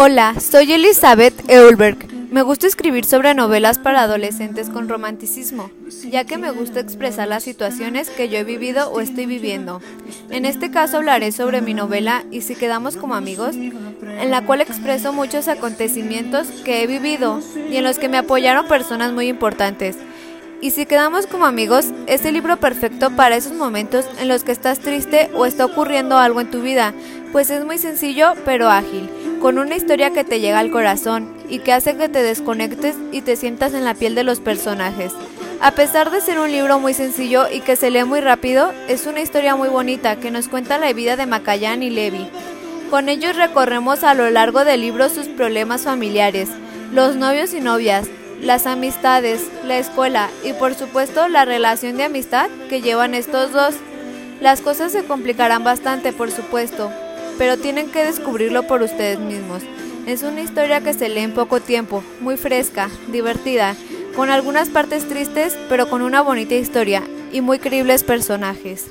Hola, soy Elizabeth Eulberg. Me gusta escribir sobre novelas para adolescentes con romanticismo, ya que me gusta expresar las situaciones que yo he vivido o estoy viviendo. En este caso hablaré sobre mi novela Y si quedamos como amigos, en la cual expreso muchos acontecimientos que he vivido y en los que me apoyaron personas muy importantes. Y si quedamos como amigos, es el libro perfecto para esos momentos en los que estás triste o está ocurriendo algo en tu vida, pues es muy sencillo pero ágil, con una historia que te llega al corazón y que hace que te desconectes y te sientas en la piel de los personajes. A pesar de ser un libro muy sencillo y que se lee muy rápido, es una historia muy bonita que nos cuenta la vida de Macayán y Levi. Con ellos recorremos a lo largo del libro sus problemas familiares, los novios y novias, las amistades, la escuela y por supuesto la relación de amistad que llevan estos dos. Las cosas se complicarán bastante, por supuesto, pero tienen que descubrirlo por ustedes mismos. Es una historia que se lee en poco tiempo, muy fresca, divertida, con algunas partes tristes, pero con una bonita historia y muy creíbles personajes.